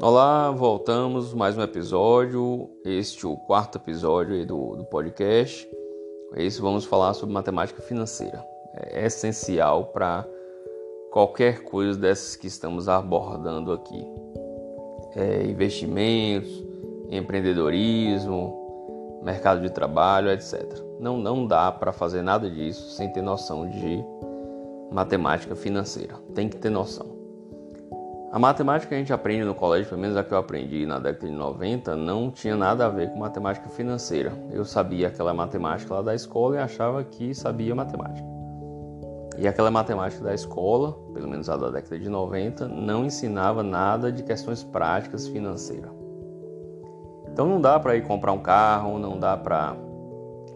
Olá, voltamos mais um episódio. Este é o quarto episódio do, do podcast. Esse vamos falar sobre matemática financeira. É essencial para qualquer coisa dessas que estamos abordando aqui. É, investimentos, empreendedorismo, mercado de trabalho, etc. Não, não dá para fazer nada disso sem ter noção de matemática financeira. Tem que ter noção. A matemática que a gente aprende no colégio, pelo menos a que eu aprendi na década de 90, não tinha nada a ver com matemática financeira. Eu sabia aquela matemática lá da escola e achava que sabia matemática. E aquela matemática da escola, pelo menos a da década de 90, não ensinava nada de questões práticas financeiras. Então não dá para ir comprar um carro, não dá para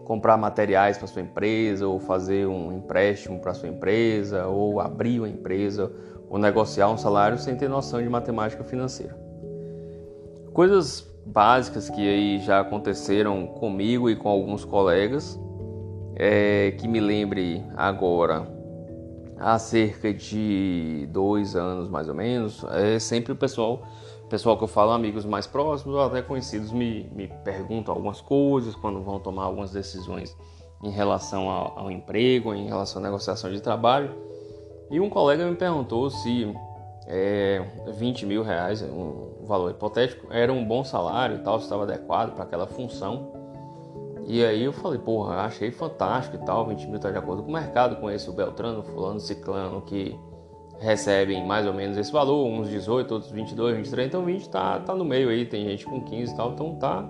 comprar materiais para sua empresa, ou fazer um empréstimo para sua empresa, ou abrir uma empresa, ou negociar um salário sem ter noção de matemática financeira. Coisas básicas que aí já aconteceram comigo e com alguns colegas, é, que me lembre agora, há cerca de dois anos mais ou menos, é sempre o pessoal, pessoal que eu falo, amigos mais próximos ou até conhecidos, me, me perguntam algumas coisas quando vão tomar algumas decisões em relação ao, ao emprego, em relação à negociação de trabalho. E um colega me perguntou se é, 20 mil reais, um valor hipotético, era um bom salário e tal, se estava adequado para aquela função. E aí eu falei, porra, achei fantástico e tal, 20 mil está de acordo com o mercado, conheço o Beltrano, fulano, ciclano, que recebem mais ou menos esse valor, uns 18, outros 22, 23, então 20 tá, tá no meio aí, tem gente com 15 e tal, então tá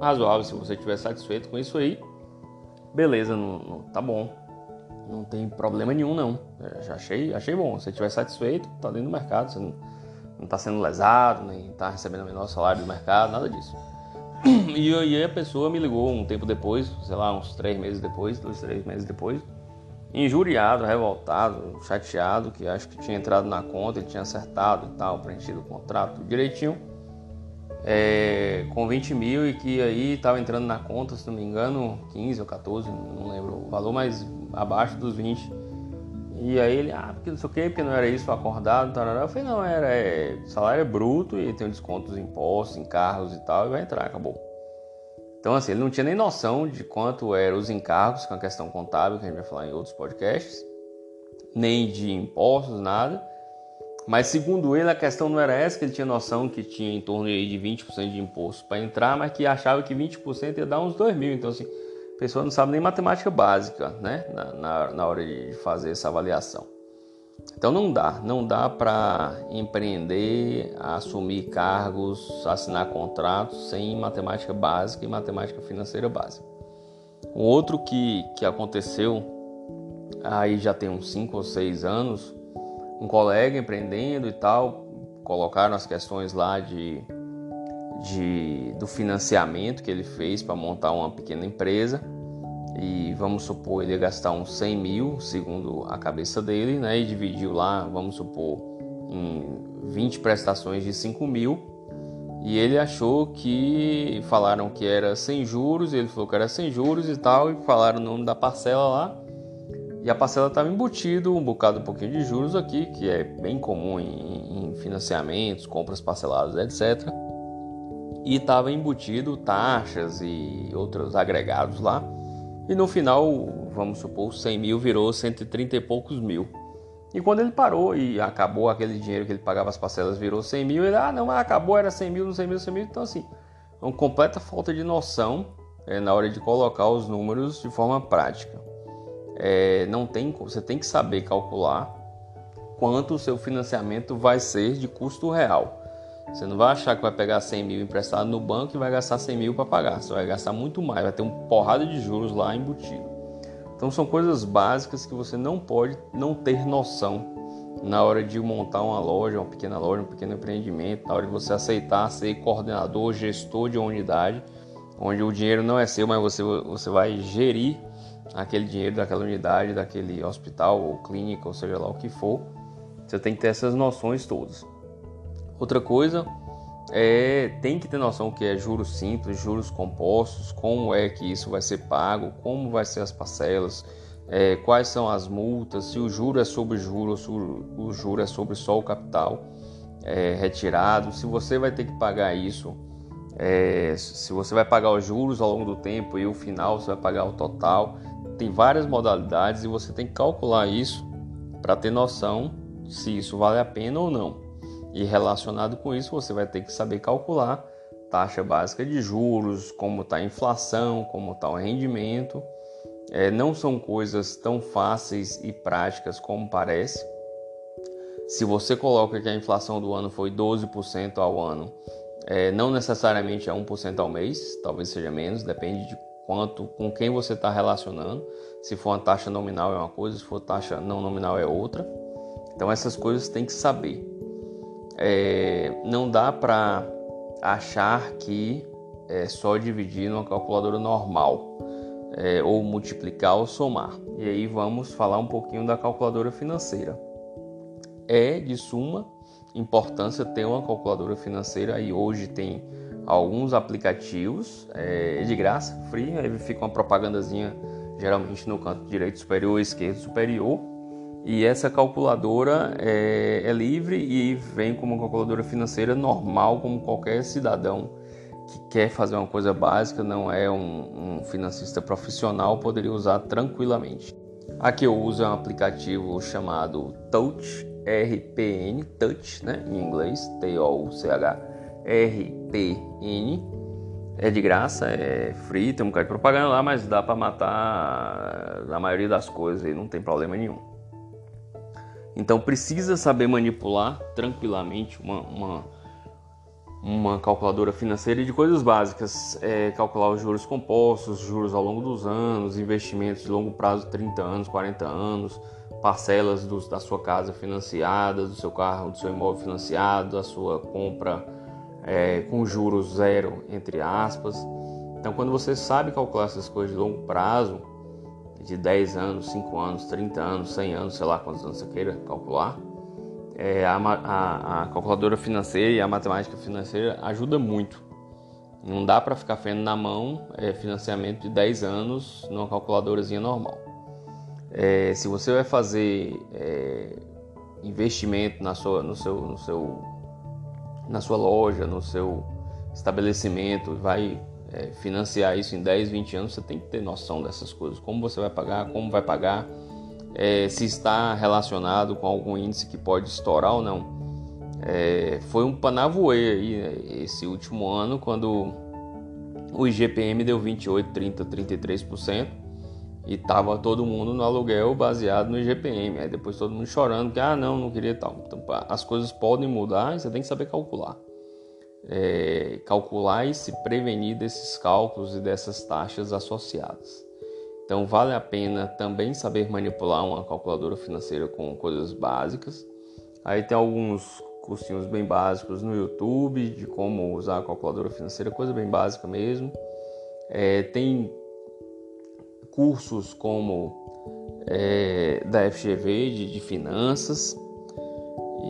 razoável se você estiver satisfeito com isso aí. Beleza, não, não, tá bom não tem problema nenhum, não. Eu já achei, achei bom. Se você estiver satisfeito, está dentro do mercado, você não está sendo lesado, nem está recebendo o menor salário do mercado, nada disso. E aí a pessoa me ligou um tempo depois, sei lá, uns três meses depois, dois, três meses depois, injuriado, revoltado, chateado, que acho que tinha entrado na conta, ele tinha acertado e tal, preenchido o contrato direitinho, é, com 20 mil e que aí estava entrando na conta, se não me engano, 15 ou 14, não lembro o valor, mas abaixo dos 20. E aí ele, ah, porque não sei o que, porque não era isso acordado, tarará. Eu falei, não, era é, salário é bruto e tem um desconto dos impostos, encargos e tal, e vai entrar, acabou. Então, assim, ele não tinha nem noção de quanto eram os encargos, com a questão contábil, que a gente vai falar em outros podcasts, nem de impostos, nada. Mas, segundo ele, a questão não era essa, que ele tinha noção que tinha em torno de 20% de imposto para entrar, mas que achava que 20% ia dar uns 2 mil. Então, assim, pessoa não sabe nem matemática básica, né? Na, na, na hora de fazer essa avaliação. Então não dá, não dá para empreender, assumir cargos, assinar contratos sem matemática básica e matemática financeira básica. Um outro que, que aconteceu aí já tem uns 5 ou 6 anos, um colega empreendendo e tal, colocaram as questões lá de de, do financiamento que ele fez para montar uma pequena empresa. E vamos supor ele ia gastar uns 100 mil segundo a cabeça dele né? E dividiu lá vamos supor em 20 prestações de 5 mil. E ele achou que falaram que era sem juros ele falou que era sem juros e tal e falaram o nome da parcela lá. E a parcela estava embutido um bocado um pouquinho de juros aqui que é bem comum em, em financiamentos compras parceladas etc e estava embutido taxas e outros agregados lá. E no final, vamos supor, 100 mil virou 130 e poucos mil. E quando ele parou e acabou aquele dinheiro que ele pagava as parcelas, virou 100 mil, ele, ah, não, acabou, era 100 mil, não 100 mil, 100 mil. Então, assim, é uma completa falta de noção é, na hora de colocar os números de forma prática. É, não tem, você tem que saber calcular quanto o seu financiamento vai ser de custo real. Você não vai achar que vai pegar 100 mil emprestado no banco e vai gastar 100 mil para pagar. Você vai gastar muito mais, vai ter uma porrada de juros lá embutido. Então são coisas básicas que você não pode não ter noção na hora de montar uma loja, uma pequena loja, um pequeno empreendimento, na hora de você aceitar ser coordenador, gestor de uma unidade, onde o dinheiro não é seu, mas você, você vai gerir aquele dinheiro daquela unidade, daquele hospital ou clínica, ou seja lá o que for. Você tem que ter essas noções todas. Outra coisa é tem que ter noção que é juros simples, juros compostos, como é que isso vai ser pago, como vai ser as parcelas, é, quais são as multas, se o juro é sobre juros, se o juro é sobre só o capital. é, retirado, se você vai ter que pagar isso, é, se você vai pagar os juros ao longo do tempo e o final você vai pagar o total. Tem várias modalidades e você tem que calcular isso para ter noção se isso vale a pena ou não. E relacionado com isso, você vai ter que saber calcular taxa básica de juros, como está a inflação, como está o rendimento. É, não são coisas tão fáceis e práticas como parece. Se você coloca que a inflação do ano foi 12% ao ano, é, não necessariamente é 1% ao mês, talvez seja menos, depende de quanto, com quem você está relacionando. Se for uma taxa nominal é uma coisa, se for taxa não nominal é outra. Então essas coisas tem que saber. É, não dá para achar que é só dividir numa calculadora normal é, ou multiplicar ou somar. E aí vamos falar um pouquinho da calculadora financeira. É de suma importância ter uma calculadora financeira e hoje tem alguns aplicativos é, de graça, free, aí fica uma propagandazinha geralmente no canto direito superior, esquerdo superior. E essa calculadora é, é livre e vem como uma calculadora financeira normal, como qualquer cidadão que quer fazer uma coisa básica, não é um, um financista profissional, poderia usar tranquilamente. A que eu uso é um aplicativo chamado Touch, RPN, Touch, né, em inglês, T-O-U-C-H, RPN. É de graça, é free, tem um bocado de propaganda lá, mas dá para matar a maioria das coisas e não tem problema nenhum. Então precisa saber manipular tranquilamente uma, uma, uma calculadora financeira de coisas básicas, é, calcular os juros compostos, juros ao longo dos anos, investimentos de longo prazo, 30 anos, 40 anos, parcelas do, da sua casa financiadas, do seu carro, do seu imóvel financiado, da sua compra é, com juros zero, entre aspas. Então, quando você sabe calcular essas coisas de longo prazo, de 10 anos, 5 anos, 30 anos, 100 anos, sei lá quantos anos você queira calcular, é, a, a, a, calculadora financeira e a matemática financeira ajuda muito. Não dá para ficar fazendo na mão é, financiamento de 10 anos numa calculadorazinha normal. É, se você vai fazer é, investimento na sua, no seu, no seu, na sua loja, no seu estabelecimento, vai é, financiar isso em 10, 20 anos, você tem que ter noção dessas coisas. Como você vai pagar, como vai pagar, é, se está relacionado com algum índice que pode estourar ou não. É, foi um panavoe aí esse último ano, quando o IGPM deu 28, 30, 33% e tava todo mundo no aluguel baseado no IGPM. Aí depois todo mundo chorando que ah não, não queria tal. Então as coisas podem mudar você tem que saber calcular é, calcular e se prevenir desses cálculos e dessas taxas associadas. Então, vale a pena também saber manipular uma calculadora financeira com coisas básicas. Aí tem alguns cursinhos bem básicos no YouTube de como usar a calculadora financeira, coisa bem básica mesmo. É, tem cursos como é, da FGV de, de finanças,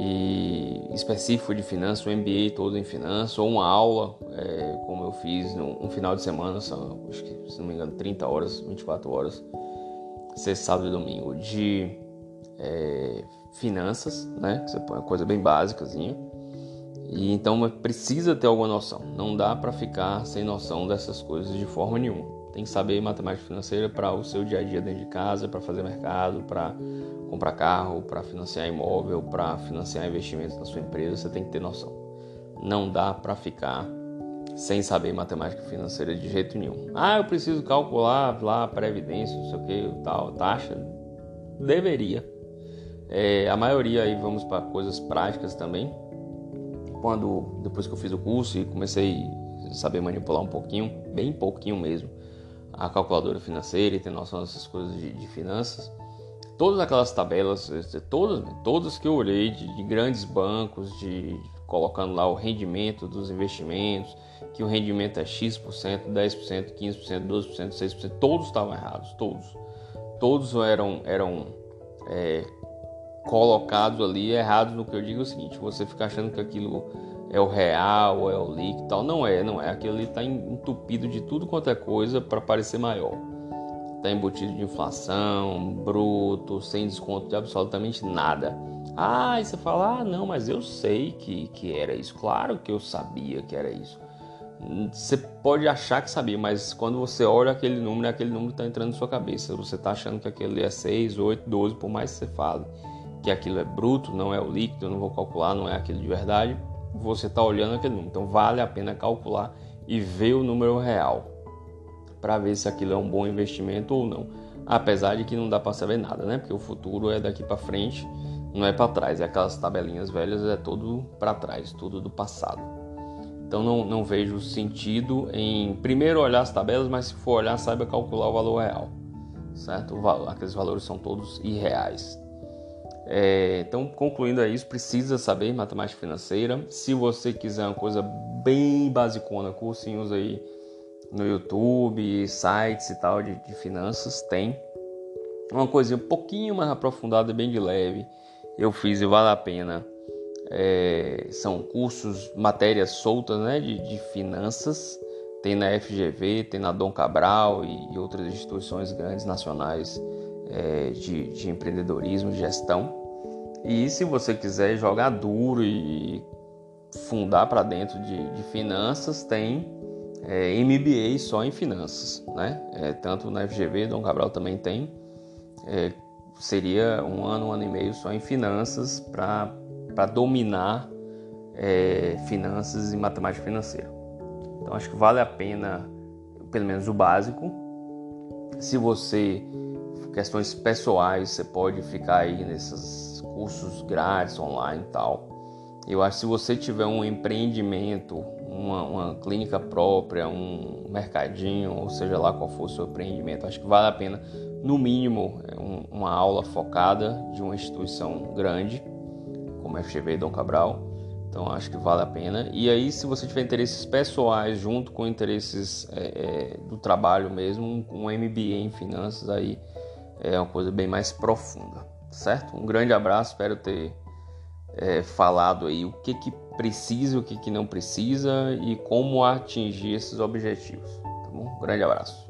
e específico de finanças, um MBA todo em finanças, ou uma aula, é, como eu fiz no, um final de semana, são, acho que, se não me engano, 30 horas, 24 horas, sexta, sábado e domingo, de é, finanças, né? Você uma coisa bem básicazinha. E então precisa ter alguma noção. Não dá para ficar sem noção dessas coisas de forma nenhuma. Tem que saber matemática financeira para o seu dia a dia dentro de casa, para fazer mercado, para comprar carro, para financiar imóvel, para financiar investimentos na sua empresa, você tem que ter noção. Não dá para ficar sem saber matemática financeira de jeito nenhum. Ah, eu preciso calcular lá previdência, não sei o que, tal, taxa. Deveria. É, a maioria aí vamos para coisas práticas também. Quando depois que eu fiz o curso e comecei a saber manipular um pouquinho, bem pouquinho mesmo, a calculadora financeira e ter noção dessas coisas de, de finanças, todas aquelas tabelas, todas, todas que eu olhei de, de grandes bancos, de colocando lá o rendimento dos investimentos, que o rendimento é X%, 10%, 15%, 12%, 6%, todos estavam errados, todos. Todos eram, eram é, colocados ali errados no que eu digo é o seguinte, você fica achando que aquilo é o real, é o líquido tal, não é, não é, aquilo ali está entupido de tudo quanto é coisa para parecer maior. está embutido de inflação, bruto, sem desconto de absolutamente nada. Ah, e você fala, ah, não, mas eu sei que, que era isso. Claro que eu sabia que era isso. Você pode achar que sabia, mas quando você olha aquele número, aquele número está entrando na sua cabeça. Você está achando que aquele é 6, 8, 12, por mais que você fale que aquilo é bruto, não é o líquido, eu não vou calcular, não é aquilo de verdade. Você está olhando aquele número. Então vale a pena calcular e ver o número real para ver se aquilo é um bom investimento ou não. Apesar de que não dá para saber nada, né? Porque o futuro é daqui para frente, não é para trás. É aquelas tabelinhas velhas, é tudo para trás, tudo do passado. Então não, não vejo sentido em primeiro olhar as tabelas, mas se for olhar, saiba calcular o valor real, certo? Aqueles valores são todos irreais. É, então, concluindo é isso, precisa saber matemática financeira. Se você quiser uma coisa bem basicona, cursinhos aí no YouTube, sites e tal de, de finanças, tem. Uma coisinha um pouquinho mais aprofundada, bem de leve, eu fiz e vale a pena. É, são cursos, matérias soltas né, de, de, finanças. Tem na FGV, tem na Dom Cabral e, e outras instituições grandes nacionais é, de, de empreendedorismo, de gestão. E se você quiser jogar duro e fundar para dentro de, de, finanças, tem é, MBA só em finanças, né? É, tanto na FGV, Dom Cabral também tem. É, seria um ano, um ano e meio só em finanças para dominar é, finanças e matemática financeira. Então acho que vale a pena, pelo menos o básico. Se você questões pessoais, você pode ficar aí nesses cursos grátis online e tal. Eu acho que se você tiver um empreendimento, uma, uma, clínica própria, um mercadinho, ou seja lá qual for o seu empreendimento, acho que vale a pena, no mínimo, é um, uma aula focada de uma instituição grande, como a FGV e Dom Cabral. Então acho que vale a pena. E aí, se você tiver interesses pessoais junto com interesses é, é, do trabalho mesmo, um MBA em finanças aí é uma coisa bem mais profunda, certo? Um grande abraço, espero ter é, falado aí o que, que precisa, o que, que não precisa e como atingir esses objetivos, tá bom? Um grande abraço.